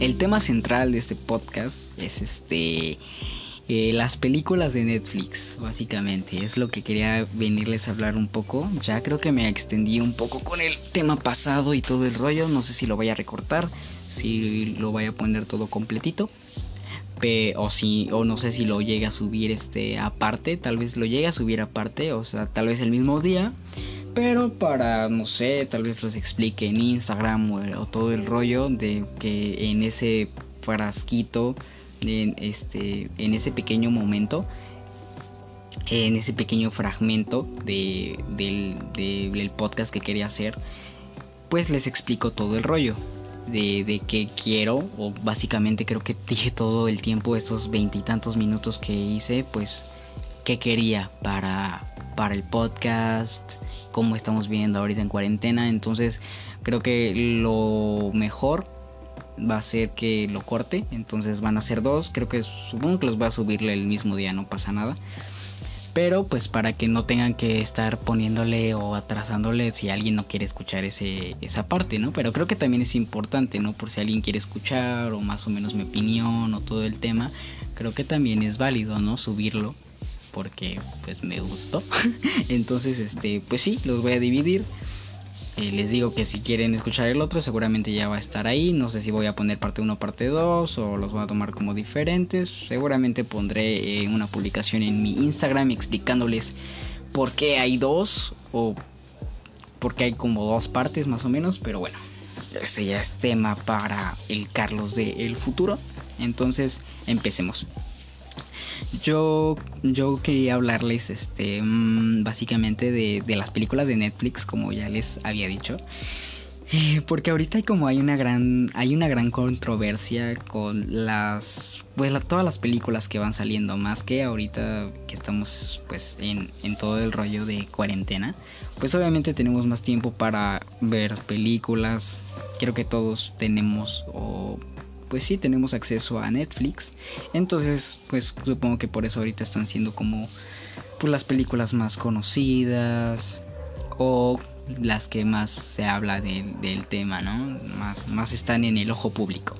el tema central de este podcast es este eh, las películas de Netflix, básicamente. Es lo que quería venirles a hablar un poco. Ya creo que me extendí un poco con el tema pasado y todo el rollo. No sé si lo voy a recortar, si lo voy a poner todo completito. o si, o no sé si lo llega a subir este aparte. Tal vez lo llegue a subir aparte. O sea, tal vez el mismo día. Pero para, no sé, tal vez los explique en Instagram o, todo el rollo de que en ese frasquito, en, este, en ese pequeño momento, en ese pequeño fragmento de, del, del, podcast que quería hacer, pues les explico todo el rollo. De, de qué quiero, o básicamente creo que dije todo el tiempo, estos veintitantos minutos que hice, pues qué quería para, para el podcast, cómo estamos viendo ahorita en cuarentena. Entonces creo que lo mejor va a ser que lo corte. Entonces van a ser dos. Creo que supongo que los va a subirle el mismo día, no pasa nada. Pero pues para que no tengan que estar poniéndole o atrasándole si alguien no quiere escuchar ese, esa parte, ¿no? Pero creo que también es importante, ¿no? Por si alguien quiere escuchar o más o menos mi opinión o todo el tema, creo que también es válido, ¿no? Subirlo porque pues me gustó. Entonces, este, pues sí, los voy a dividir. Eh, les digo que si quieren escuchar el otro, seguramente ya va a estar ahí. No sé si voy a poner parte 1, parte 2 o los voy a tomar como diferentes. Seguramente pondré eh, una publicación en mi Instagram explicándoles por qué hay dos o por qué hay como dos partes más o menos. Pero bueno, ese ya es tema para el Carlos del el futuro. Entonces, empecemos. Yo, yo quería hablarles este, mm, básicamente de, de las películas de Netflix, como ya les había dicho. Eh, porque ahorita hay como hay una gran hay una gran controversia con las pues todas las películas que van saliendo más que ahorita que estamos pues en, en, todo el rollo de cuarentena pues obviamente tenemos más tiempo para ver películas creo que todos tenemos pues sí tenemos acceso a Netflix. Entonces, pues supongo que por eso ahorita están siendo como pues, las películas más conocidas o las que más se habla del tema, ¿no? Más, más están en el ojo público.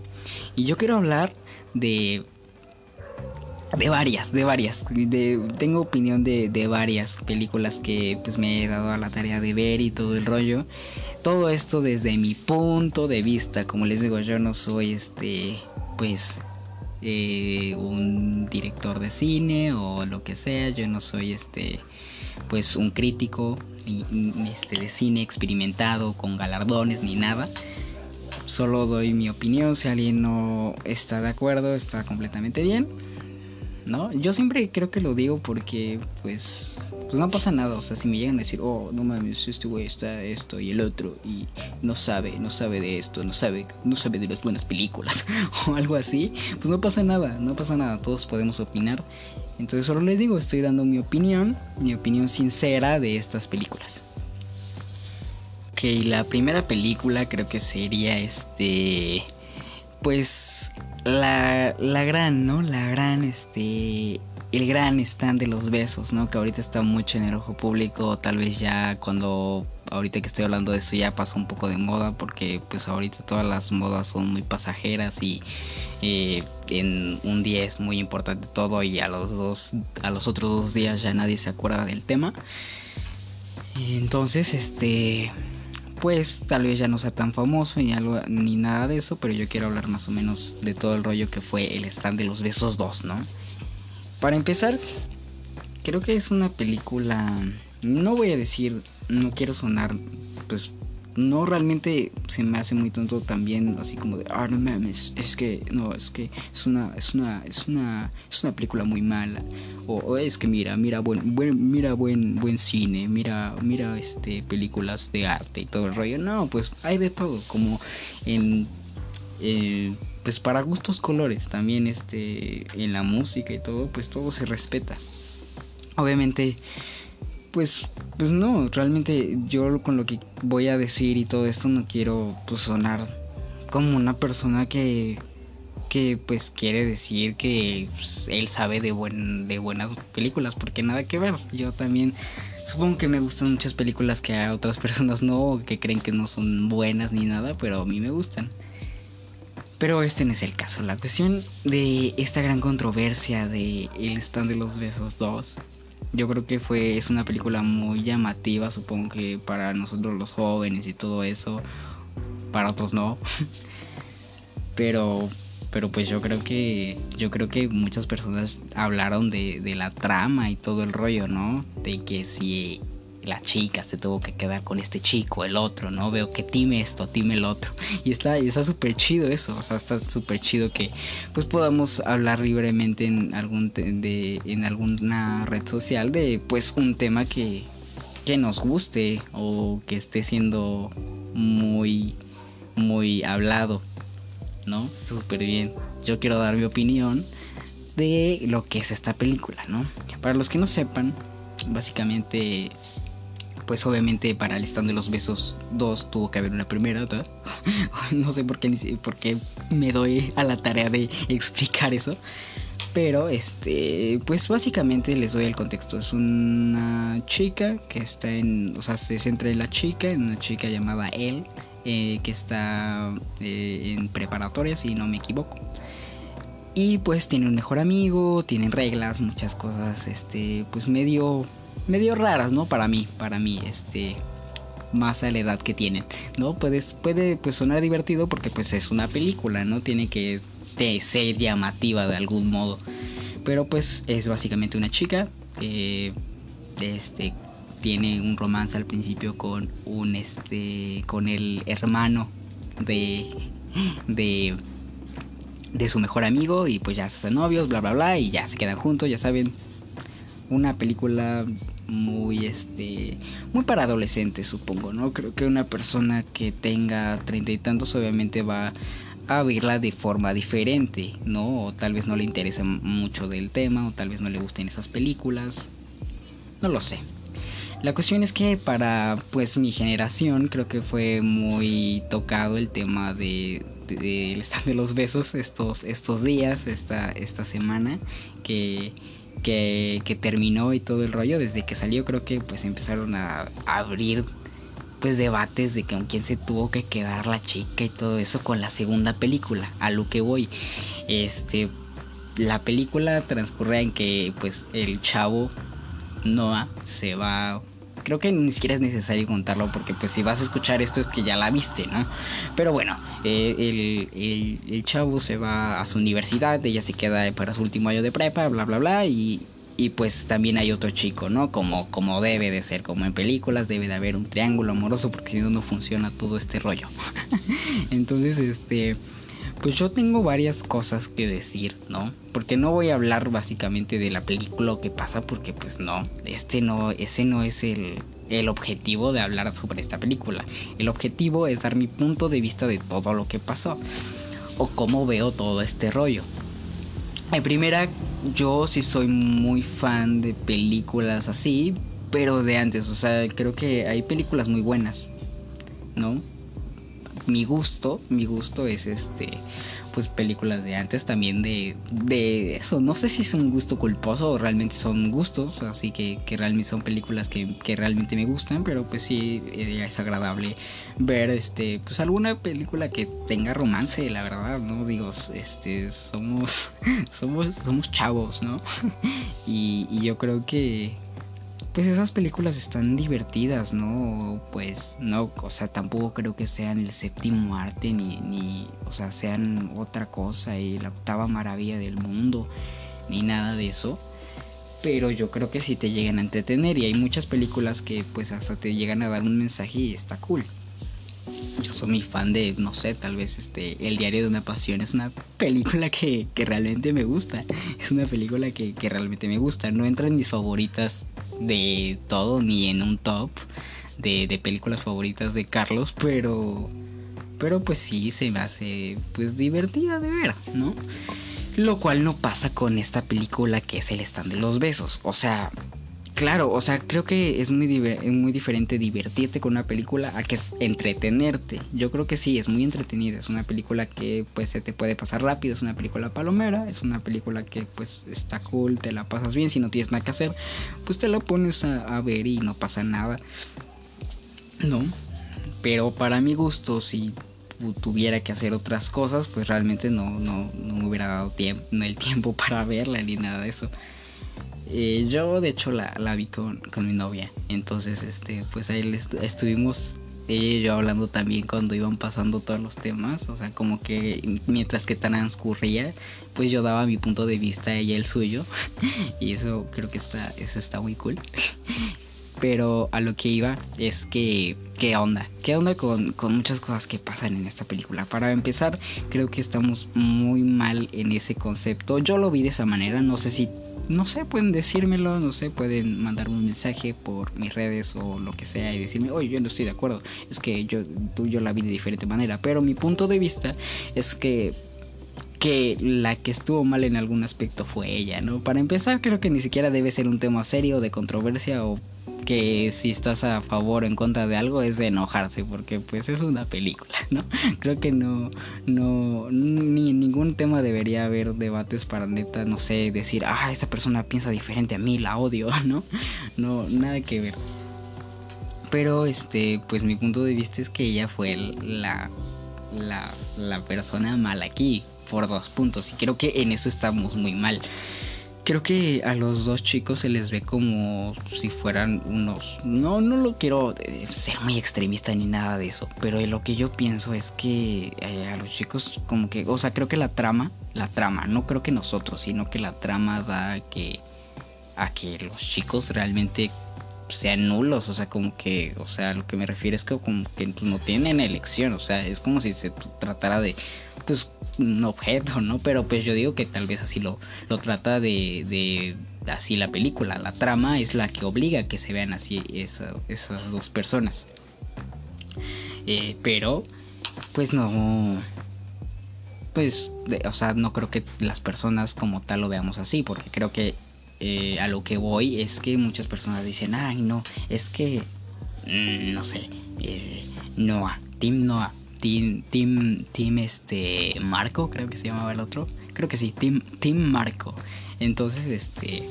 Y yo quiero hablar de de varias, de varias. De, tengo opinión de, de, varias películas que pues me he dado a la tarea de ver y todo el rollo. Todo esto desde mi punto de vista. Como les digo, yo no soy este, pues, eh, un director de cine o lo que sea. Yo no soy este, pues, un crítico este, de cine experimentado con galardones ni nada solo doy mi opinión. Si alguien no está de acuerdo, está completamente bien. ¿No? Yo siempre creo que lo digo porque, pues, pues no pasa nada. O sea, si me llegan a decir, oh, no mames, este güey está esto y el otro y no sabe, no sabe de esto, no sabe, no sabe de las buenas películas o algo así, pues no pasa nada, no pasa nada. Todos podemos opinar. Entonces solo les digo, estoy dando mi opinión, mi opinión sincera de estas películas. Ok, la primera película creo que sería este, pues la, la gran, ¿no? La gran, este, el gran stand de los besos, ¿no? Que ahorita está mucho en el ojo público, tal vez ya cuando, ahorita que estoy hablando de esto ya pasó un poco de moda, porque pues ahorita todas las modas son muy pasajeras y eh, en un día es muy importante todo y a los dos, a los otros dos días ya nadie se acuerda del tema. Entonces, este pues tal vez ya no sea tan famoso ni, algo, ni nada de eso, pero yo quiero hablar más o menos de todo el rollo que fue el stand de los besos 2, ¿no? Para empezar, creo que es una película, no voy a decir, no quiero sonar pues no realmente se me hace muy tonto también así como de ah no mames es que no es que es una es una es una es una película muy mala o, es que mira mira buen, buen mira buen buen cine mira mira este películas de arte y todo el rollo. No pues hay de todo como en eh, pues para gustos colores también este en la música y todo pues todo se respeta. Obviamente pues, pues no, realmente yo con lo que voy a decir y todo esto no quiero pues, sonar como una persona que, que pues quiere decir que pues, él sabe de, buen, de buenas películas, porque nada que ver. Yo también supongo que me gustan muchas películas que a otras personas no, que creen que no son buenas ni nada, pero a mí me gustan. Pero este no es el caso. La cuestión de esta gran controversia de El stand de los besos 2. Yo creo que fue es una película muy llamativa, supongo que para nosotros los jóvenes y todo eso, para otros no. Pero pero pues yo creo que yo creo que muchas personas hablaron de, de la trama y todo el rollo, ¿no? De que si la chica se tuvo que quedar con este chico, el otro, ¿no? Veo que time esto, time el otro. Y está está súper chido eso, o sea, está súper chido que pues podamos hablar libremente en algún de en alguna red social de pues un tema que que nos guste o que esté siendo muy muy hablado, ¿no? Súper bien. Yo quiero dar mi opinión de lo que es esta película, ¿no? Para los que no sepan, básicamente pues obviamente para el stand de los besos 2 tuvo que haber una primera, ¿verdad? no sé por qué, por qué me doy a la tarea de explicar eso. Pero este, pues básicamente les doy el contexto. Es una chica que está en, o sea, se centra en la chica, en una chica llamada Elle, eh, que está eh, en preparatoria, si no me equivoco. Y pues tiene un mejor amigo, tienen reglas, muchas cosas, este, pues medio medio raras, ¿no? Para mí, para mí, este más a la edad que tienen, ¿no? Puedes, puede pues sonar divertido porque pues es una película, ¿no? Tiene que ser llamativa de algún modo. Pero pues es básicamente una chica. Eh, este tiene un romance al principio con un este. con el hermano de. de. de su mejor amigo. Y pues ya se hacen novios, bla bla bla. Y ya se quedan juntos, ya saben. Una película muy este muy para adolescentes supongo no creo que una persona que tenga treinta y tantos obviamente va a verla de forma diferente no o tal vez no le interese mucho del tema o tal vez no le gusten esas películas. No lo sé. La cuestión es que para pues mi generación creo que fue muy tocado el tema de del stand de los besos estos estos días esta esta semana que que, terminó y todo el rollo, desde que salió creo que pues empezaron a, abrir pues debates de con quién se tuvo que quedar la chica y todo eso con la segunda película, a lo que voy. Este la película transcurre en que pues el chavo Noah se va creo que ni siquiera es necesario contarlo porque pues si vas a escuchar esto es que ya la viste, ¿no? Pero bueno, eh, el, el, chavo se va a su universidad, ella se queda para su último año de prepa, bla, bla, bla, y, y pues también hay otro chico, ¿no? Como, como debe de ser, como en películas debe de haber un triángulo amoroso porque si no no funciona todo este rollo. Entonces, este pues yo tengo varias cosas que decir, ¿no? Porque no voy a hablar básicamente de la película o qué pasa, porque pues no, este no, ese no es el, el objetivo de hablar sobre esta película. El objetivo es dar mi punto de vista de todo lo que pasó o cómo veo todo este rollo. En primera, yo sí soy muy fan de películas así, pero de antes, o sea, creo que hay películas muy buenas, ¿no? Mi gusto, mi gusto es este, pues películas de antes también de, de eso. No sé si es un gusto culposo o realmente son gustos, así que, que realmente son películas que, que, realmente me gustan, pero pues sí eh, es agradable ver este, pues alguna película que tenga romance, la verdad, ¿no? Digo, este, somos, somos, somos chavos, ¿no? y, y yo creo que pues esas películas están divertidas, ¿no? Pues no, o sea, tampoco creo que sean el séptimo arte ni, o sea, sean otra cosa y la octava maravilla del mundo, ni nada de eso. Pero yo creo que sí te llegan a entretener y hay muchas películas que pues hasta te llegan a dar un mensaje y está cool yo soy muy fan de, no sé, tal vez este El diario de una pasión es una película que, realmente me gusta. Es una película que, realmente me gusta. No entra en mis favoritas de todo, ni en un top de, de películas favoritas de Carlos, pero. Pero pues sí, se me hace pues divertida de ver, ¿no? Lo cual no pasa con esta película que es el stand de los besos. O sea, Claro, o sea, creo que es muy, muy diferente divertirte con una película a que es entretenerte. Yo creo que sí, es muy entretenida. Es una película que pues se te puede pasar rápido, es una película palomera, es una película que pues está cool, te la pasas bien, si no tienes nada que hacer, pues te la pones a, a ver y no pasa nada. No, pero para mi gusto, si tuviera que hacer otras cosas, pues realmente no, no, no me hubiera dado tiempo, el tiempo para verla ni nada de eso. Eh, yo de hecho la, la vi con, con, mi novia, entonces este, pues ahí estuvimos ella y yo hablando también cuando iban pasando todos los temas, o sea, como que mientras que transcurría, pues yo daba mi punto de vista, ella el suyo, y eso creo que está, eso está muy cool. Pero a lo que iba es que, ¿qué onda? ¿Qué onda con, con, muchas cosas que pasan en esta película? Para empezar, creo que estamos muy mal en ese concepto. Yo lo vi de esa manera, no sé si, no sé, pueden decírmelo, no sé, pueden mandarme un mensaje por mis redes o lo que sea y decirme, oye, yo no estoy de acuerdo. Es que yo, tú, yo la vi de diferente manera. Pero mi punto de vista es que que la que estuvo mal en algún aspecto fue ella, ¿no? Para empezar, creo que ni siquiera debe ser un tema serio de controversia o que si estás a favor o en contra de algo es de enojarse porque pues es una película, ¿no? Creo que no, no, ni en ningún tema debería haber debates para neta, no sé, decir, ah, esta persona piensa diferente a mí, la odio, ¿no? No, nada que ver. Pero este, pues mi punto de vista es que ella fue la, la, la persona mala aquí, por dos puntos, y creo que en eso estamos muy mal. Creo que a los dos chicos se les ve como si fueran unos... No, no lo quiero ser muy extremista ni nada de eso, pero lo que yo pienso es que eh, a los chicos como que... O sea, creo que la trama, la trama, no creo que nosotros, sino que la trama da a que... A que los chicos realmente sean nulos, o sea, como que, o sea, lo que me refiero es que como que no tienen elección, o sea, es como si se tratara de, pues, un objeto, ¿no? Pero pues yo digo que tal vez así lo, lo trata de, de así la película, la trama es la que obliga a que se vean así esas dos personas. Eh, pero, pues no, pues, o sea, no creo que las personas como tal lo veamos así, porque creo que eh, a lo que voy es que muchas personas dicen, ay no, es que, mm, no sé, eh, Noah, Team Noah, Team, Team, Team este, Marco, creo que se llamaba el otro, creo que sí, Team, Team Marco. Entonces, este,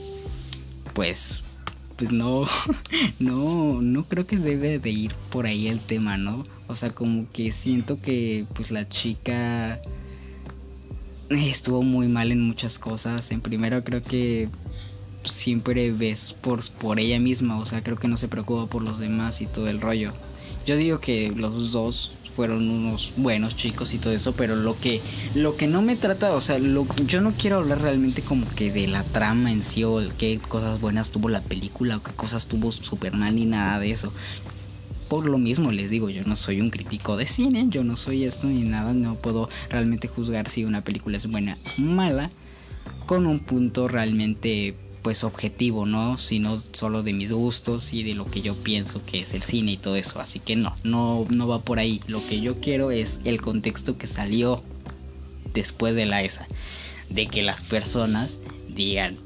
pues, pues no, no, no creo que debe de ir por ahí el tema, ¿no? O sea, como que siento que, pues la chica estuvo muy mal en muchas cosas. En primero creo que siempre ves por, por ella misma, o sea, creo que no se preocupa por los demás y todo el rollo. Yo digo que los dos fueron unos buenos chicos y todo eso, pero lo que lo que no me trata, o sea, lo, yo no quiero hablar realmente como que de la trama en sí o qué cosas buenas tuvo la película o qué cosas tuvo Superman ni nada de eso. Por lo mismo les digo, yo no soy un crítico de cine, yo no soy esto ni nada, no puedo realmente juzgar si una película es buena o mala con un punto realmente pues objetivo, ¿no? Sino solo de mis gustos y de lo que yo pienso que es el cine y todo eso. Así que no, no, no va por ahí. Lo que yo quiero es el contexto que salió después de la ESA. De que las personas digan,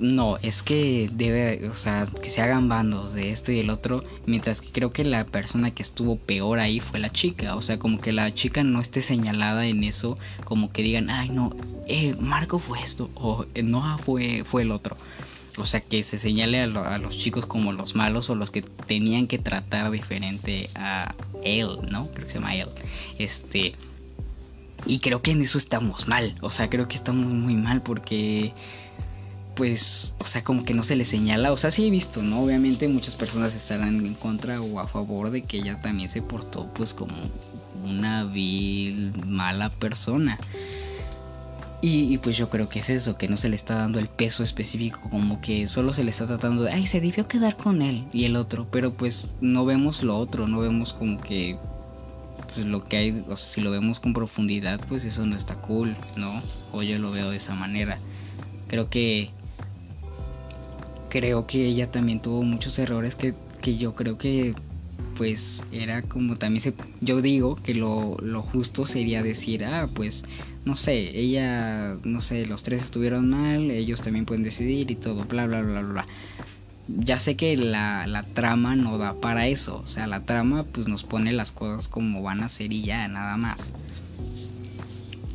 no, es que debe, o sea, que se hagan bandos de esto y el otro, mientras que creo que la persona que estuvo peor ahí fue la chica, o sea, como que la chica no esté señalada en eso, como que digan, ay no, eh, Marco fue esto, o eh, no fue, fue el otro. O sea, que se señale a, los chicos como los malos o los que tenían que tratar diferente a él, ¿no? Creo que se llama él. Este. Y creo que en eso estamos mal. O sea, creo que estamos muy mal porque pues, o sea, como que no se le señala, o sea, sí he visto, ¿no? Obviamente muchas personas estarán en contra o a favor de que ella también se portó pues como una vil, mala persona. Y, pues yo creo que es eso, que no se le está dando el peso específico, como que solo se le está tratando de, ay, se debió quedar con él y el otro, pero pues no vemos lo otro, no vemos como que pues, lo que hay, o sea, si lo vemos con profundidad, pues eso no está cool, ¿no? O yo lo veo de esa manera. Creo que creo que ella también tuvo muchos errores que, yo creo que pues era como también se, yo digo que lo, lo, justo sería decir, ah, pues no sé, ella, no sé, los tres estuvieron mal, ellos también pueden decidir y todo, bla, bla, bla, bla. Ya sé que la, la trama no da para eso, o sea, la trama pues nos pone las cosas como van a ser y ya, nada más.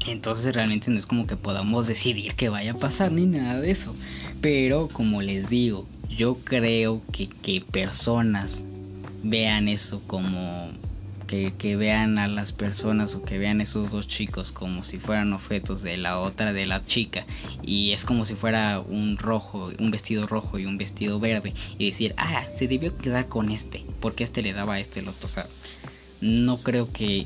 Entonces realmente no es como que podamos decidir que vaya a pasar ni nada de eso. Pero como les digo, yo creo que, que personas vean eso como que, que, vean a las personas o que vean esos dos chicos como si fueran objetos de la otra, de la chica, y es como si fuera un rojo, un vestido rojo y un vestido verde, y decir, ah, se debió quedar con este, porque este le daba a este el otro, o sea, no creo que,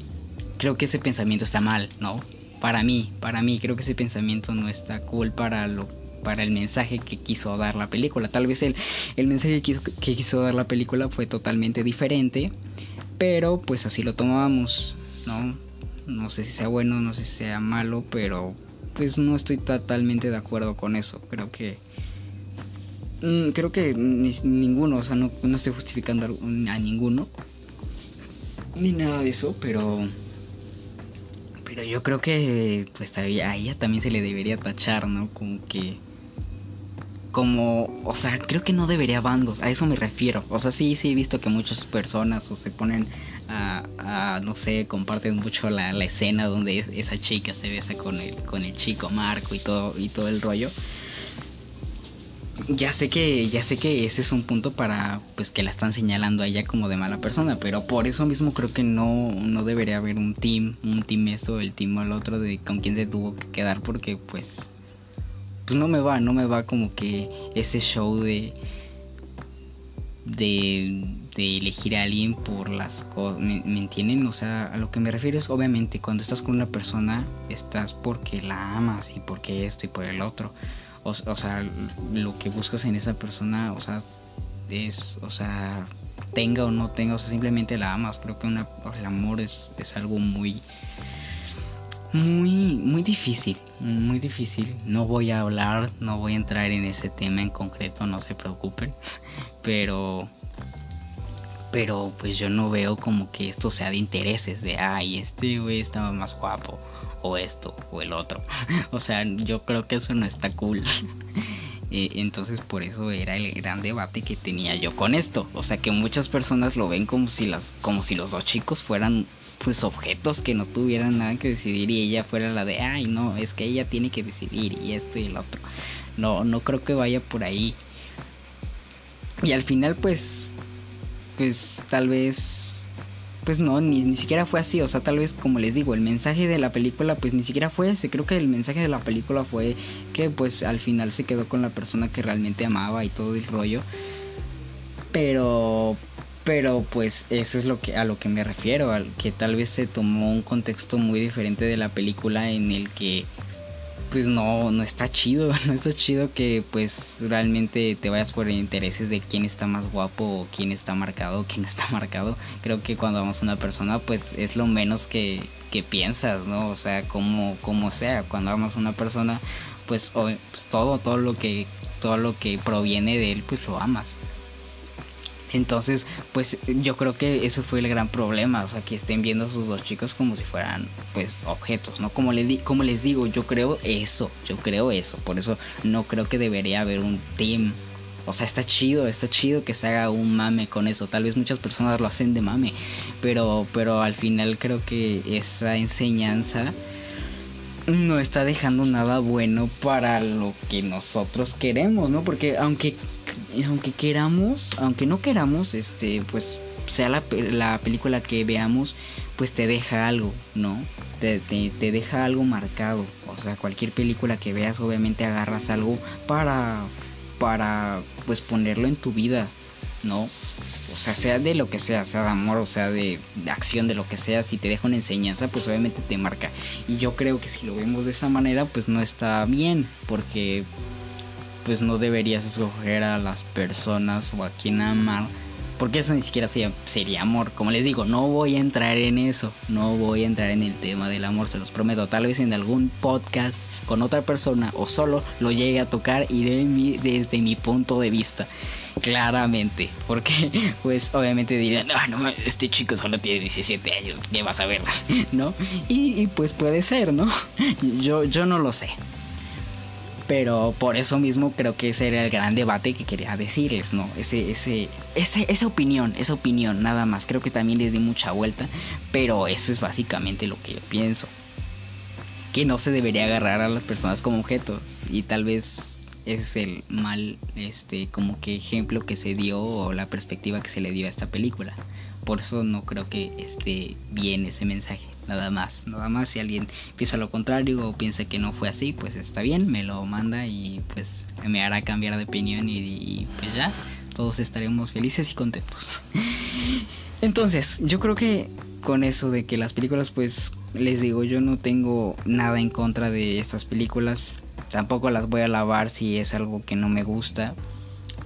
creo que ese pensamiento está mal, ¿no? Para mí, para mí, creo que ese pensamiento no está cool para lo para el mensaje que quiso dar la película. Tal vez el, el mensaje que quiso, dar la película fue totalmente diferente, pero pues así lo tomábamos, ¿no? No sé si sea bueno, no sé si sea malo, pero pues no estoy totalmente de acuerdo con eso. Creo que... Mm, creo que ninguno, o sea, no, no estoy justificando a ninguno, ni nada de eso, pero pero yo creo que pues a ella también se le debería tachar, ¿no? Como que como, o sea, creo que no debería bandos, a eso me refiero. O sea, sí, sí he visto que muchas personas o se ponen a, no sé, comparten mucho la, la, escena donde esa chica se besa con el, con el chico Marco y todo, y todo el rollo. Ya sé que, ya sé que ese es un punto para, pues, que la están señalando a ella como de mala persona, pero por eso mismo creo que no, no debería haber un team, un team esto, el team al otro de con quién se tuvo que quedar, porque pues pues no me va, no me va como que ese show de de, de elegir a alguien por las cosas, ¿me, entienden? O sea, a lo que me refiero es obviamente cuando estás con una persona estás porque la amas y porque esto y por el otro. O, sea, lo que buscas en esa persona, o sea, es, o sea, tenga o no tenga, o sea, simplemente la amas. Creo que el amor es, es algo muy muy, muy difícil, muy difícil. No voy a hablar, no voy a entrar en ese tema en concreto, no se preocupen. Pero, pero pues yo no veo como que esto sea de intereses, de, ay, este güey estaba más guapo, o esto, o el otro. o sea, yo creo que eso no está cool. Eh, entonces por eso era el gran debate que tenía yo con esto. O sea que muchas personas lo ven como si las, como si los dos chicos fueran pues objetos que no tuvieran nada que decidir y ella fuera la de, ay no, es que ella tiene que decidir y esto y el otro. No, no creo que vaya por ahí. Y al final pues, pues tal vez, pues no, ni, ni siquiera fue así. O sea, tal vez como les digo, el mensaje de la película pues ni siquiera fue ese. Creo que el mensaje de la película fue que pues al final se quedó con la persona que realmente amaba y todo el rollo. Pero pero pues eso es lo que a lo que me refiero, al que tal vez se tomó un contexto muy diferente de la película en el que pues no no está chido, no está chido que pues realmente te vayas por intereses de quién está más guapo o quién está marcado o quién está marcado. Creo que cuando vamos a una persona pues es lo menos que, que piensas, ¿no? O sea, como como sea, cuando vamos a una persona pues, pues todo todo lo que todo lo que proviene de él pues lo amas. Entonces, pues yo creo que eso fue el gran problema, o sea, que estén viendo a sus dos chicos como si fueran, pues, objetos, ¿no? Como, le como les digo, yo creo eso, yo creo eso, por eso no creo que debería haber un team. O sea, está chido, está chido que se haga un mame con eso. Tal vez muchas personas lo hacen de mame, pero, pero al final creo que esa enseñanza no está dejando nada bueno para lo que nosotros queremos, ¿no? Porque aunque aunque queramos, aunque no queramos, este, pues sea la, la película que veamos, pues te deja algo, ¿no? Te, te, deja algo marcado. O sea, cualquier película que veas, obviamente agarras algo para, para, pues ponerlo en tu vida, ¿no? O sea, sea de lo que sea, sea de amor, o sea de, de, acción, de lo que sea, si te deja una enseñanza, pues obviamente te marca. Y yo creo que si lo vemos de esa manera, pues no está bien, porque pues no deberías escoger a las personas o a quien amar. Porque eso ni siquiera sería, sería, amor. Como les digo, no voy a entrar en eso. No voy a entrar en el tema del amor, se los prometo. Tal vez en algún podcast con otra persona o solo lo llegue a tocar y de desde mi punto de vista. Claramente. Porque pues obviamente dirán, ah, no, este chico solo tiene 17 años. ¿Qué vas a ver? ¿No? Y, y pues puede ser, ¿no? Yo, yo no lo sé. Pero por eso mismo creo que ese era el gran debate que quería decirles, ¿no? Ese, ese, esa opinión, esa opinión, nada más. Creo que también les di mucha vuelta, pero eso es básicamente lo que yo pienso. Que no se debería agarrar a las personas como objetos. Y tal vez ese es el mal, este, como que ejemplo que se dio o la perspectiva que se le dio a esta película. por eso no creo que esté bien ese mensaje. Nada más, nada más. Si alguien piensa lo contrario o piensa que no fue así, pues está bien, me lo manda y pues me hará cambiar de opinión y, pues ya, todos estaremos felices y contentos. Entonces, yo creo que con eso de que las películas, pues les digo, yo no tengo nada en contra de estas películas. Tampoco las voy a lavar si es algo que no me gusta.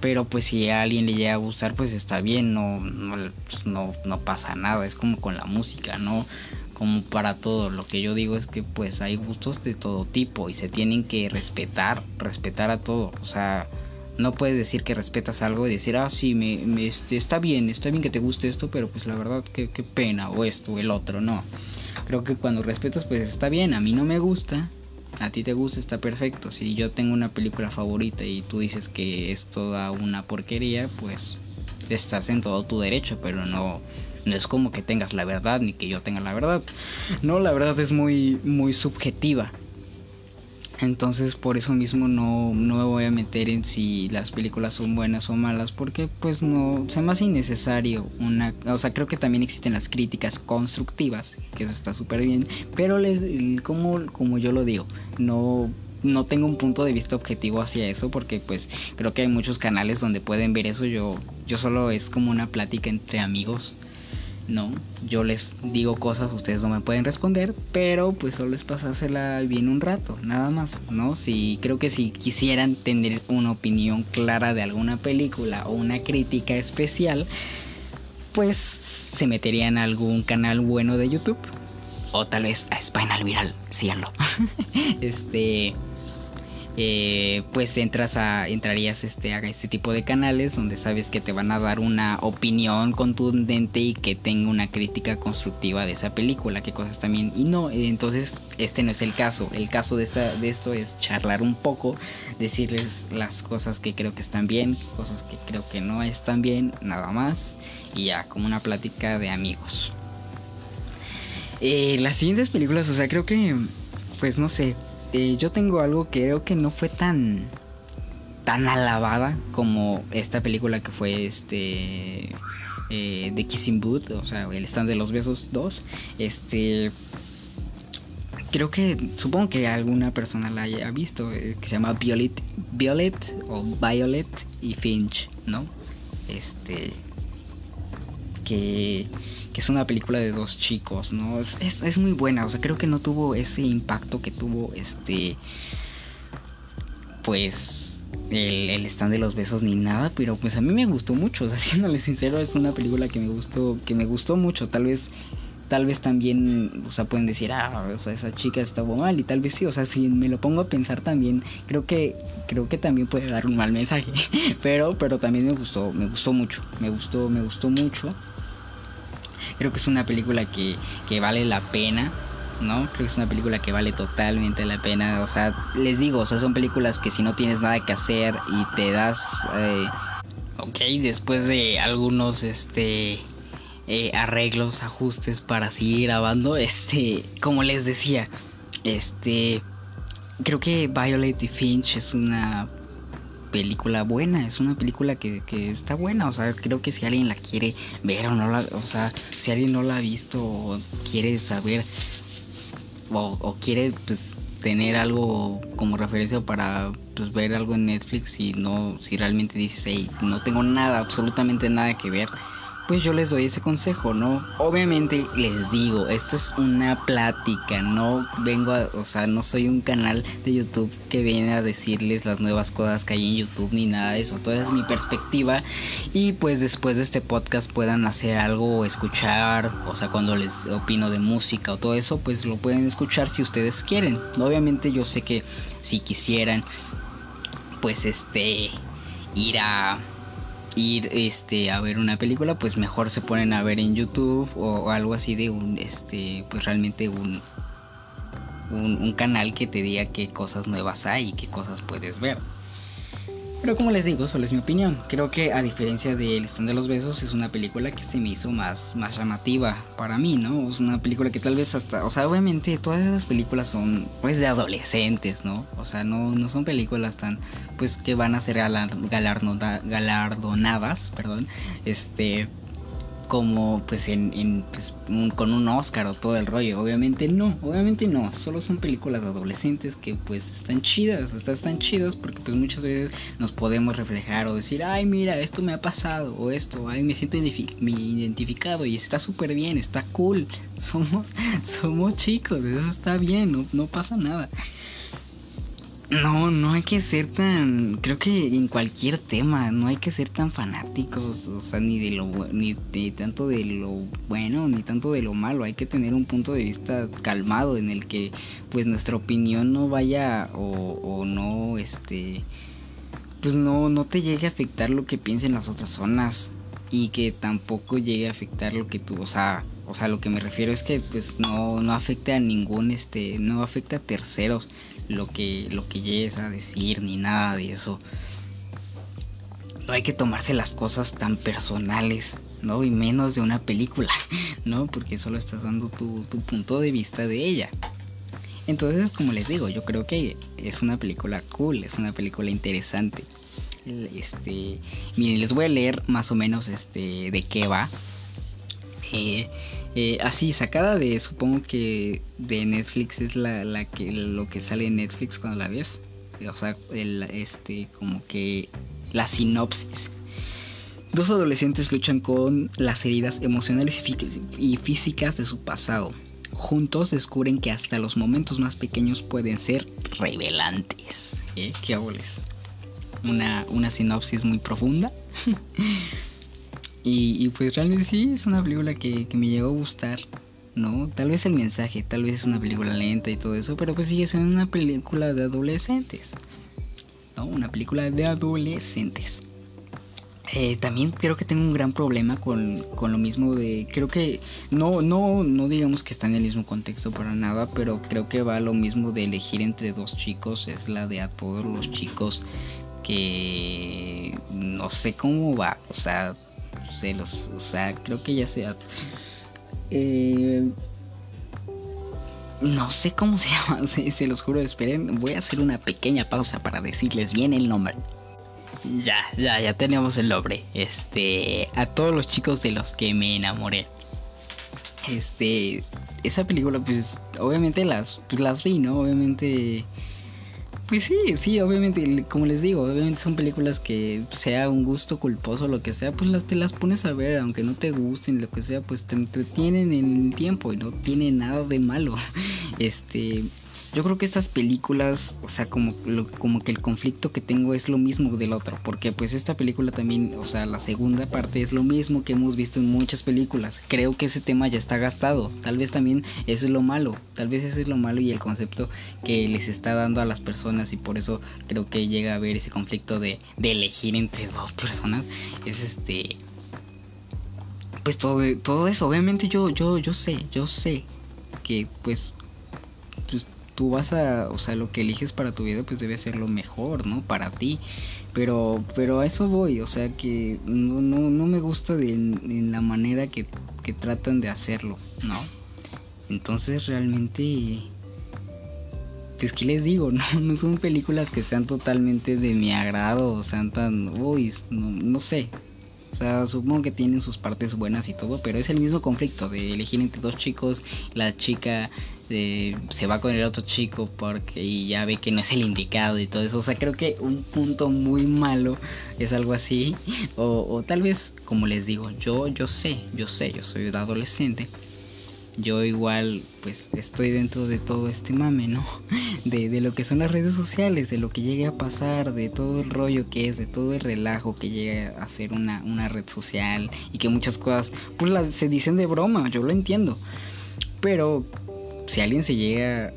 Pero pues si a alguien le llega a gustar, pues está bien, no, no, pues, no pasa nada. Es como con la música, ¿no? Como para todo. Lo que yo digo es que pues hay gustos de todo tipo y se tienen que respetar, respetar a todo. O sea, no puedes decir que respetas algo y decir, ah, sí, me, este, está bien, está bien que te guste esto, pero pues la verdad, qué, qué pena, o esto, o el otro, no. Creo que cuando respetas, pues está bien, a mí no me gusta, a ti te gusta, está perfecto. Si yo tengo una película favorita y tú dices que es toda una porquería, pues estás en todo tu derecho, pero no no es como que tengas la verdad ni que yo tenga la verdad. No, la verdad es muy, muy subjetiva. Entonces por eso mismo no, no, me voy a meter en si las películas son buenas o malas porque pues no se me hace innecesario una o sea creo que también existen las críticas constructivas que eso está súper bien pero les como como yo lo digo no no tengo un punto de vista objetivo hacia eso porque pues creo que hay muchos canales donde pueden ver eso yo yo solo es como una plática entre amigos no, yo les digo cosas, ustedes no me pueden responder, pero pues solo es pasársela bien un rato, nada más, ¿no? Si creo que si quisieran tener una opinión clara de alguna película o una crítica especial, pues se meterían a algún canal bueno de YouTube o tal vez a Spinal Viral, síganlo. este eh, pues entras a entrarías este a este tipo de canales donde sabes que te van a dar una opinión contundente y que tenga una crítica constructiva de esa película qué cosas también y no entonces este no es el caso. El caso de esta de esto es charlar un poco decirles las cosas que creo que están bien cosas que creo que no están bien nada más y ya como una plática de amigos. Eh, las siguientes películas o sea creo que pues no sé yo tengo algo que creo que no fue tan tan alabada como esta película que fue este eh, The Kissing Booth, o sea, el stand de los besos 2. Este creo que supongo que alguna persona la haya visto eh, que se llama Violet Violet o Violet y Finch, ¿no? Este que que es una película de dos chicos, ¿no? Es, muy buena, o sea, creo que no tuvo ese impacto que tuvo este, pues, el, el stand de los besos ni nada, pero pues a mí me gustó mucho, o sea, siéndole sincero, es una película que me gustó, que me gustó mucho, tal vez tal vez también, o sea, pueden decir, ah, esa chica estaba mal y tal vez sí, o sea, si me lo pongo a pensar también, creo que creo que también puede dar un mal mensaje, pero pero también me gustó, me gustó mucho, me gustó, me gustó mucho. Creo que es una película que, vale la pena. ¿no? Creo que es una película que vale totalmente la pena. O sea, les digo, o sea, son películas que si no tienes nada que hacer y te das, eh, ok, después de algunos, este, eh, arreglos, ajustes para seguir grabando, este, como les decía, este, creo que Violet y Finch es una película buena, es una película que, está buena, o sea, creo que si alguien la quiere ver o no la, o sea, si alguien no la ha visto o quiere saber o, quiere pues tener algo como referencia para pues, ver algo en Netflix y no, si realmente dices, hey, no tengo nada, absolutamente nada que ver, pues yo les doy ese consejo, ¿no? Obviamente les digo, esto es una plática, no vengo a, o sea, no soy un canal de YouTube que viene a decirles las nuevas cosas que hay en YouTube ni nada de eso, toda es mi perspectiva y pues después de este podcast puedan hacer algo o escuchar, o sea, cuando les opino de música o todo eso, pues lo pueden escuchar si ustedes quieren. Obviamente yo sé que si quisieran, pues este, ir a ir este a ver una película pues mejor se ponen a ver en YouTube o, algo así de un este pues realmente un, un, un canal que te diga qué cosas nuevas hay y qué cosas puedes ver pero como les digo, solo es mi opinión. Creo que a diferencia de El stand de los besos, es una película que se me hizo más, más llamativa para mí, ¿no? Es una película que tal vez hasta, o sea, obviamente todas las películas son pues de adolescentes, ¿no? O sea, no, no son películas tan, pues que van a ser galardonadas, perdón, este como pues en, pues, con un Oscar o todo el rollo. Obviamente no, obviamente no. Solo son películas adolescentes que pues están chidas, están chidas porque pues muchas veces nos podemos reflejar o decir, ay mira, esto me ha pasado o esto, ay me siento identificado y está súper bien, está cool. Somos, somos chicos, eso está bien, no, no pasa nada. No, no hay que ser tan, creo que en cualquier tema, no hay que ser tan fanáticos, o sea, ni de lo ni de tanto de lo bueno, ni tanto de lo malo, hay que tener un punto de vista calmado en el que pues nuestra opinión no vaya o, o no este pues no no te llegue a afectar lo que piensen las otras zonas y que tampoco llegue a afectar lo que tú, o sea, o sea, lo que me refiero es que pues no no afecte a ningún este, no afecta a terceros lo que, lo que llegues a decir ni nada de eso. No hay que tomarse las cosas tan personales, ¿no? Y menos de una película, ¿no? Porque solo estás dando tu, tu punto de vista de ella. Entonces, como les digo, yo creo que es una película cool, es una película interesante. Este, miren, les voy a leer más o menos este de qué va. Eh, eh, así, sacada de, supongo que de Netflix es la, la, que, lo que sale en Netflix cuando la ves. O sea, este, como que la sinopsis. Dos adolescentes luchan con las heridas emocionales y físicas de su pasado. Juntos descubren que hasta los momentos más pequeños pueden ser revelantes. ¿Eh? ¿Qué hables? Una, una sinopsis muy profunda. Y, pues realmente sí, es una película que, me llegó a gustar, ¿no? Tal vez el mensaje, tal vez es una película lenta y todo eso, pero pues sigue siendo una película de adolescentes, ¿no? Una película de adolescentes. Eh, también creo que tengo un gran problema con, con, lo mismo de. Creo que. No, no, no digamos que está en el mismo contexto para nada. Pero creo que va lo mismo de elegir entre dos chicos. Es la de a todos los chicos que. No sé cómo va. O sea, celos. O sea, creo que ya sea. Eh, no sé cómo se llama, se, los juro. Esperen, voy a hacer una pequeña pausa para decirles bien el nombre. Ya, ya, ya tenemos el nombre. Este, a todos los chicos de los que me enamoré. Este, esa película, pues, obviamente las, pues, las vi, ¿no? Obviamente pues sí, sí, obviamente, como les digo, obviamente son películas que sea un gusto culposo lo que sea, pues las te las pones a ver, aunque no te gusten, lo que sea, pues te entretienen en el tiempo y no tiene nada de malo. Este, yo creo que estas películas, o sea, como, como que el conflicto que tengo es lo mismo del otro, porque pues esta película también, o sea, la segunda parte es lo mismo que hemos visto en muchas películas. Creo que ese tema ya está gastado, tal vez también eso es lo malo, tal vez eso es lo malo y el concepto que les está dando a las personas y por eso creo que llega a haber ese conflicto de, de elegir entre dos personas, es este... Pues todo, todo eso, obviamente yo, yo, yo sé, yo sé que pues tú vas a, o sea, lo que eliges para tu vida pues debe ser lo mejor, ¿no? Para ti. Pero, pero a eso voy, o sea que no, no, no me gusta en la manera que, que tratan de hacerlo, ¿no? Entonces realmente, pues qué les digo, no, no son películas que sean totalmente de mi agrado, o sean tan, uy, no, no sé, o sea, supongo que tienen sus partes buenas y todo, pero es el mismo conflicto de elegir entre dos chicos, la chica eh, se va con el otro chico porque ya ve que no es el indicado y todo eso. O sea, creo que un punto muy malo es algo así. O, tal vez, como les digo, yo, yo sé, yo sé, yo soy un adolescente yo igual pues estoy dentro de todo este mame, ¿no? De, de, lo que son las redes sociales, de lo que llegue a pasar, de todo el rollo que es, de todo el relajo que llega a ser una, una red social y que muchas cosas pues las, se dicen de broma, yo lo entiendo. Pero si alguien se llega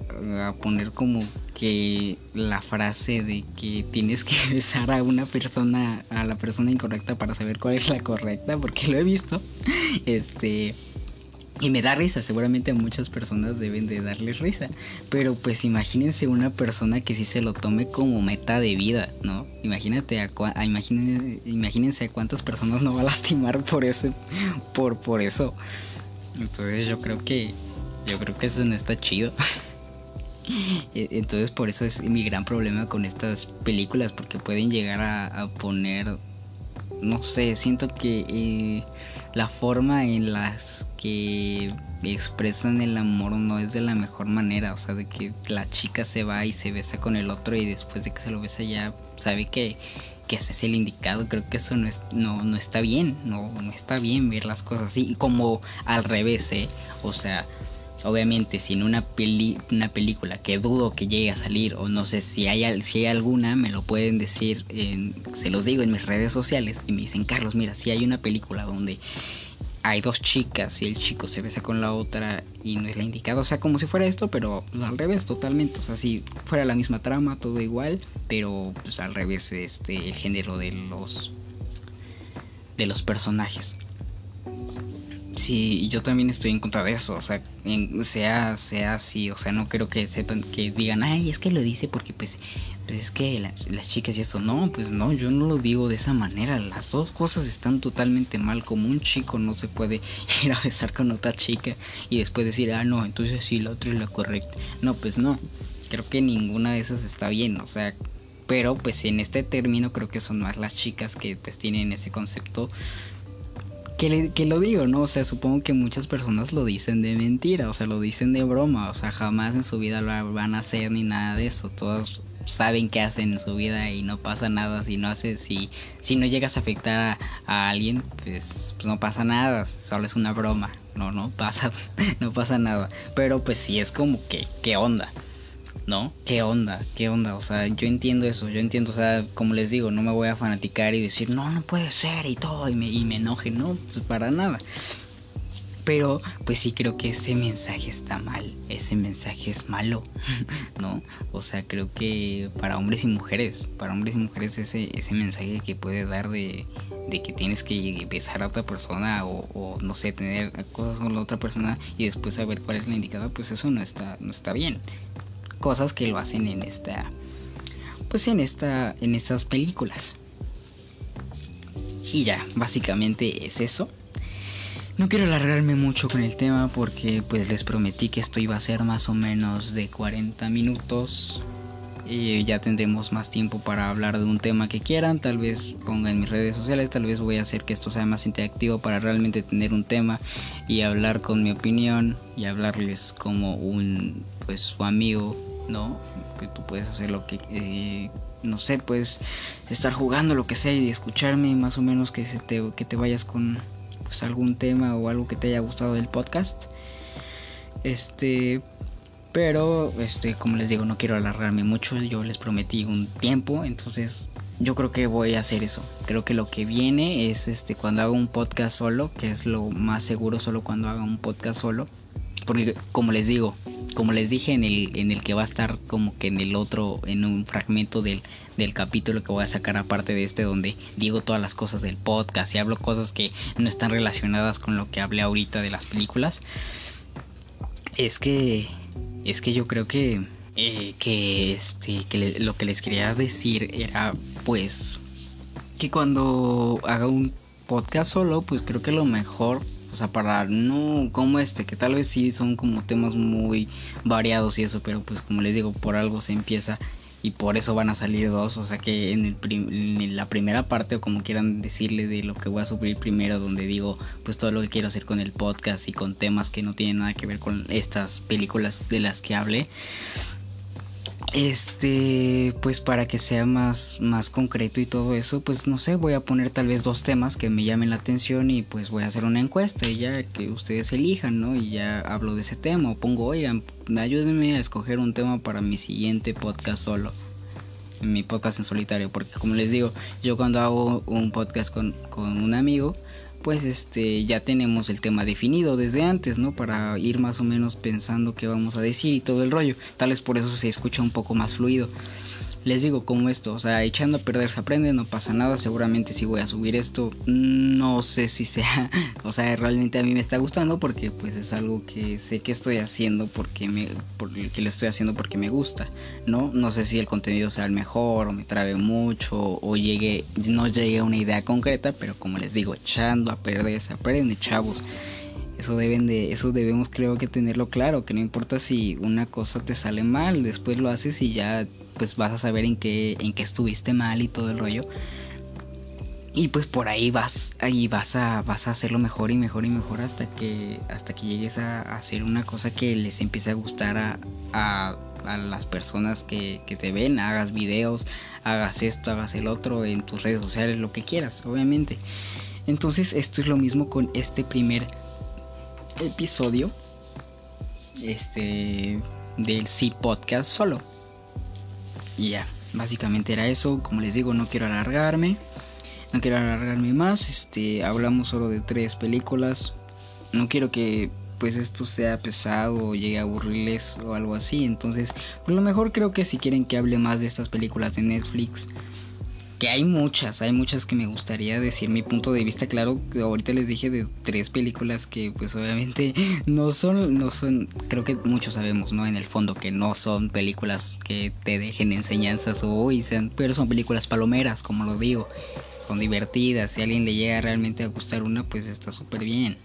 a poner como que la frase de que tienes que besar a una persona, a la persona incorrecta para saber cuál es la correcta, porque lo he visto, este y me da risa, seguramente a muchas personas deben de darles risa. Pero pues imagínense una persona que sí se lo tome como meta de vida, ¿no? Imagínate a, imagínense, a cuántas personas no va a lastimar por ese, por, por eso. Entonces yo creo que, yo creo que eso no está chido. E, entonces por eso es mi gran problema con estas películas, porque pueden llegar a, poner, no sé, siento que... Eh, la forma en las que expresan el amor no es de la mejor manera, o sea, de que la chica se va y se besa con el otro y después de que se lo besa ya sabe que, que ese es el indicado, creo que eso no, es, no, no está bien, no, no está bien ver las cosas así, y como al revés, ¿eh? o sea, obviamente si en una, peli, una película que dudo que llegue a salir o no sé si hay, si hay alguna, me lo pueden decir, se los digo en mis redes sociales y me dicen, Carlos, mira, si hay una película donde hay dos chicas y el chico se besa con la otra y no es la indicada, o sea, como si fuera esto, pero pues, al revés totalmente, o sea, si fuera la misma trama, todo igual, pero pues al revés este el género de los de los personajes. Sí, yo también estoy en contra de eso, o sea, sea, sea así, o sea, no creo que sepan, que digan, ay, es que lo dice porque pues, pues es que las, las, chicas y eso, no, pues no, yo no lo digo de esa manera, las dos cosas están totalmente mal, como un chico no se puede ir a besar con otra chica y después decir, ah, no, entonces sí, la otra es la correcta, no, pues no, creo que ninguna de esas está bien, o sea, pero pues en este término creo que son más las chicas que pues tienen ese concepto que, lo digo, ¿no? O sea, supongo que muchas personas lo dicen de mentira, o sea, lo dicen de broma, o sea, jamás en su vida lo van a hacer ni nada de eso. Todos saben qué hacen en su vida y no pasa nada si no haces, si, si no llegas a afectar a, alguien, pues, pues, no pasa nada, solo es una broma, no, no pasa, no pasa nada. Pero pues sí es como que, ¿qué onda? ¿No? ¿Qué onda? ¿Qué onda? O sea, yo entiendo eso, yo entiendo, o sea, como les digo, no me voy a fanaticar y decir, no, no puede ser y todo, y me, y me enoje, no, pues para nada. Pero pues sí creo que ese mensaje está mal, ese mensaje es malo, ¿no? O sea, creo que para hombres y mujeres, para hombres y mujeres ese, ese mensaje que puede dar de, de que tienes que besar a otra persona o, o, no sé, tener cosas con la otra persona y después saber cuál es la indicada, pues eso no está, no está bien cosas que lo hacen en esta pues en esta en estas películas. Y ya básicamente es eso. No quiero alargarme mucho con el tema porque pues les prometí que esto iba a ser más o menos de 40 minutos y ya tendremos más tiempo para hablar de un tema que quieran, tal vez pongan en mis redes sociales, tal vez voy a hacer que esto sea más interactivo para realmente tener un tema y hablar con mi opinión y hablarles como un pues su amigo ¿no? Que tú puedes hacer lo que, eh, no sé, puedes estar jugando lo que sea y escucharme más o menos que, se te, que te vayas con pues, algún tema o algo que te haya gustado del podcast. Este, pero, este, como les digo, no quiero alargarme mucho, yo les prometí un tiempo, entonces yo creo que voy a hacer eso. Creo que lo que viene es este cuando haga un podcast solo, que es lo más seguro solo cuando haga un podcast solo. Porque como les digo, como les dije en el, en el que va a estar como que en el otro, en un fragmento del, del capítulo que voy a sacar aparte de este donde digo todas las cosas del podcast y hablo cosas que no están relacionadas con lo que hablé ahorita de las películas. Es que, es que yo creo que, eh, que, este, que lo que les quería decir era pues que cuando haga un podcast solo, pues creo que lo mejor o sea, para no como este, que tal vez sí son como temas muy variados y eso, pero pues como les digo, por algo se empieza y por eso van a salir dos. O sea que en, el en la primera parte o como quieran decirle de lo que voy a subir primero, donde digo pues todo lo que quiero hacer con el podcast y con temas que no tienen nada que ver con estas películas de las que hablé este pues para que sea más más concreto y todo eso pues no sé voy a poner tal vez dos temas que me llamen la atención y pues voy a hacer una encuesta y ya que ustedes elijan no y ya hablo de ese tema o pongo oigan ayúdenme a escoger un tema para mi siguiente podcast solo mi podcast en solitario porque como les digo yo cuando hago un podcast con, con un amigo pues este ya tenemos el tema definido desde antes, ¿no? Para ir más o menos pensando qué vamos a decir y todo el rollo. Tal vez por eso se escucha un poco más fluido les digo como esto, o sea, echando a perder se aprende, no pasa nada, seguramente si voy a subir esto, no sé si sea, o sea, realmente a mí me está gustando porque pues es algo que sé que estoy haciendo porque me, porque lo estoy haciendo porque me gusta, ¿no? No sé si el contenido sea el mejor o me trabe mucho o llegue, no llegue a una idea concreta, pero como les digo, echando a perder se aprende, chavos. Eso deben de, eso debemos creo que tenerlo claro, que no importa si una cosa te sale mal, después lo haces y ya pues vas a saber en qué, en qué estuviste mal y todo el rollo. y pues por ahí vas, ahí vas a, vas a hacerlo mejor y mejor y mejor hasta que, hasta que llegues a, hacer una cosa que les empiece a gustar a, a, las personas que, que, te ven, hagas videos, hagas esto, hagas el otro en tus redes sociales, lo que quieras, obviamente. Entonces esto es lo mismo con este primer episodio, este, del Sí Podcast solo. Y ya, básicamente era eso, como les digo, no quiero alargarme no quiero alargarme más, este, hablamos solo de tres películas. No quiero que pues esto sea pesado o llegue a aburrirles o algo así. Entonces, por lo mejor creo que si quieren que hable más de estas películas de Netflix, que hay muchas, hay muchas que me gustaría decir mi punto de vista. Claro, ahorita les dije de tres películas que pues obviamente no son, no son, creo que muchos sabemos, ¿no? En el fondo que no son películas que te dejen enseñanzas o sean, pero son películas palomeras, como lo digo son divertidas, si a alguien le llega realmente a gustar una, pues está súper bien.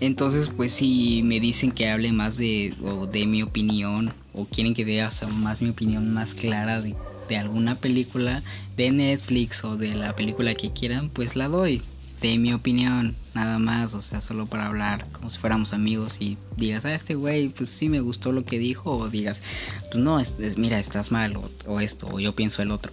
Entonces, pues si me dicen que hable más de, o de mi opinión, o quieren que dé más mi opinión más clara de, de alguna película de Netflix o de la película que quieran, pues la doy. De mi opinión, nada más, o sea, solo para hablar como si fuéramos amigos y digas, a ah, este güey, pues sí me gustó lo que dijo, o digas, pues no, mira, estás mal, o, o esto, o yo pienso el otro.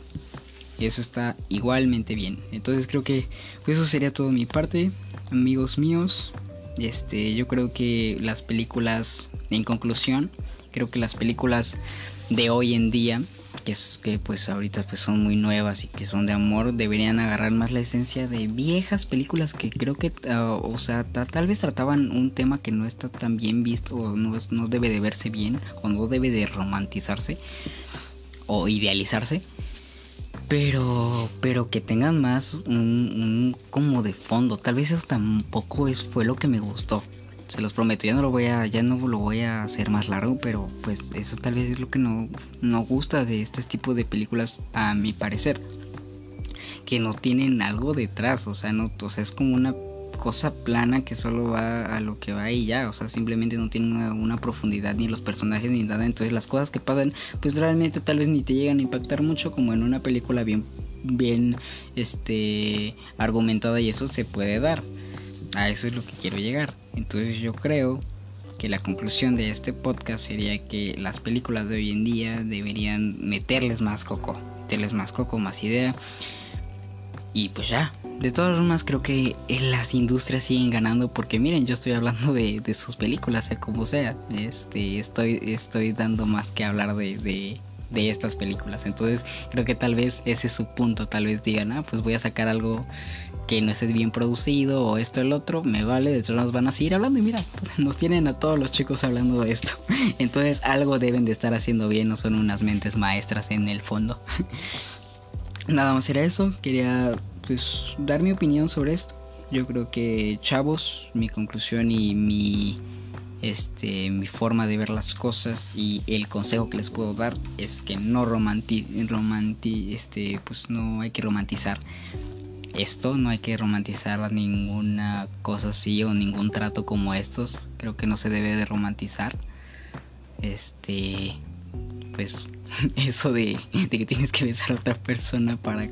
Y eso está igualmente bien. Entonces creo que pues, eso sería todo mi parte, amigos míos. Este, yo creo que las películas, en conclusión, creo que las películas de hoy en día, que es que pues ahorita pues son muy nuevas y que son de amor, deberían agarrar más la esencia de viejas películas que creo que, ah, o sea, tal vez trataban un tema que no está tan bien visto o no, no debe de verse bien o no debe de romantizarse o idealizarse pero pero que tengan más un, como de fondo. Tal vez eso tampoco es fue lo que me gustó se los prometo ya no lo voy a ya no lo voy a hacer más largo pero pues eso tal vez es lo que no no gusta de este tipo de películas a mi parecer que no tienen algo detrás o sea no o sea es como una cosa plana que solo va a lo que va y ya, o sea, simplemente no tiene una, profundidad ni los personajes ni nada, entonces las cosas que pasan pues realmente tal vez ni te llegan a impactar mucho como en una película bien bien este argumentada y eso se puede dar. A eso es lo que quiero llegar. Entonces yo creo que la conclusión de este podcast sería que las películas de hoy en día deberían meterles más coco, meterles más coco, más idea. Y pues ya, de todas formas creo que las industrias siguen ganando porque miren, yo estoy hablando de, sus películas, sea como sea. Este, estoy, estoy dando más que hablar de, de, de, estas películas. Entonces creo que tal vez ese es su punto. Tal vez digan, ah, pues voy a sacar algo que no esté bien producido o esto el otro, me vale, de hecho nos van a seguir hablando y mira, nos tienen a todos los chicos hablando de esto. Entonces algo deben de estar haciendo bien, no son unas mentes maestras en el fondo. Nada más era eso, quería pues dar mi opinión sobre esto. Yo creo que chavos, mi conclusión y mi este mi forma de ver las cosas y el consejo que les puedo dar es que no romanti este pues no hay que romantizar esto, no hay que romantizar ninguna cosa así o ningún trato como estos. Creo que no se debe de romantizar. Este pues eso de, de que tienes que besar a otra persona para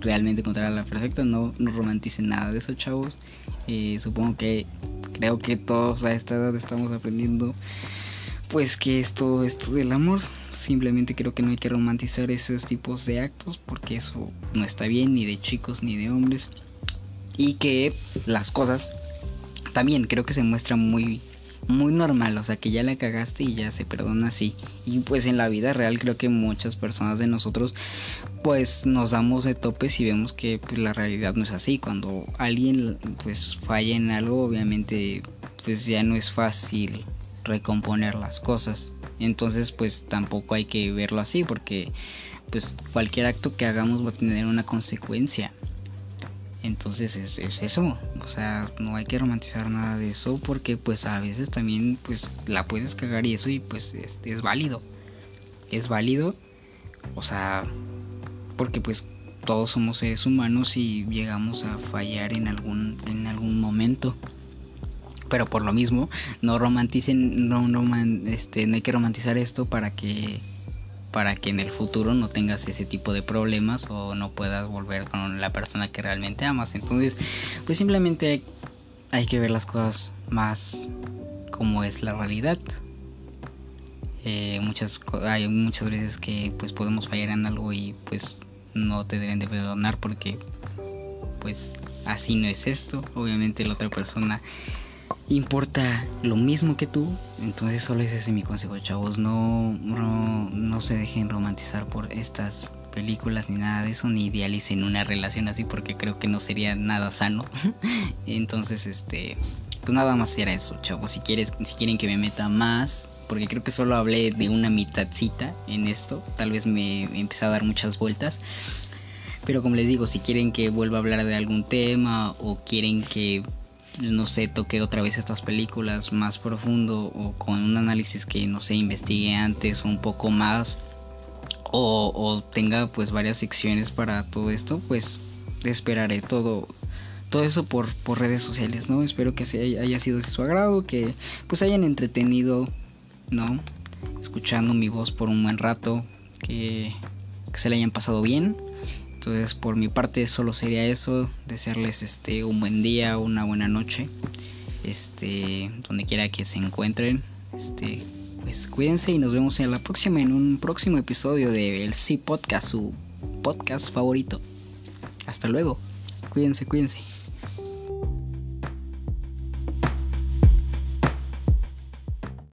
realmente encontrar a la perfecta. No, no romanticen nada de eso, chavos. Eh, supongo que creo que todos a esta edad estamos aprendiendo pues que esto, esto del amor. Simplemente creo que no hay que romantizar esos tipos de actos porque eso no está bien ni de chicos ni de hombres. Y que las cosas también creo que se muestran muy muy normal, o sea que ya la cagaste y ya se perdona así. Y pues en la vida real creo que muchas personas de nosotros pues nos damos de topes y vemos que pues, la realidad no es así. Cuando alguien pues falla en algo, obviamente pues ya no es fácil recomponer las cosas. Entonces pues tampoco hay que verlo así porque pues cualquier acto que hagamos va a tener una consecuencia. Entonces es, eso, o sea, no hay que romantizar nada de eso porque pues a veces también pues la puedes cagar y eso y pues es, es válido. Es válido, o sea, porque pues todos somos seres humanos y llegamos a fallar en algún, en algún momento. Pero por lo mismo, no romanticen, no, no, este, no hay que romantizar esto para que para que en el futuro no tengas ese tipo de problemas o no puedas volver con la persona que realmente amas. Entonces, pues simplemente hay que ver las cosas más como es la realidad. Eh, muchas hay muchas veces que pues podemos fallar en algo y pues no te deben de perdonar porque pues así no es esto obviamente la otra persona importa lo mismo que tú entonces solo ese es mi consejo chavos. No no no se dejen romantizar por estas películas ni nada de eso ni idealicen una relación así porque creo que no sería nada sano. Entonces este pues nada más era eso chavos. Si quieres si quieren que me meta más porque creo que solo hablé de una mitadcita en esto, tal vez me empecé a dar muchas vueltas. Pero como les digo, si quieren que vuelva a hablar de algún tema o quieren que, no sé, toque otra vez estas películas más profundo o con un análisis que, no sé, investigue antes o un poco más o, tenga pues varias secciones para todo esto, pues esperaré todo todo eso por, por redes sociales, ¿no? Espero que haya sido de su agrado, que pues hayan entretenido ¿no? Escuchando mi voz por un buen rato, que, se le hayan pasado bien. Entonces, por mi parte, solo sería eso. Desearles este un buen día, una buena noche. Este, donde quiera que se encuentren. Este, pues cuídense y nos vemos en la próxima, en un próximo episodio de El Sí Podcast, su podcast favorito. Hasta luego. Cuídense, cuídense.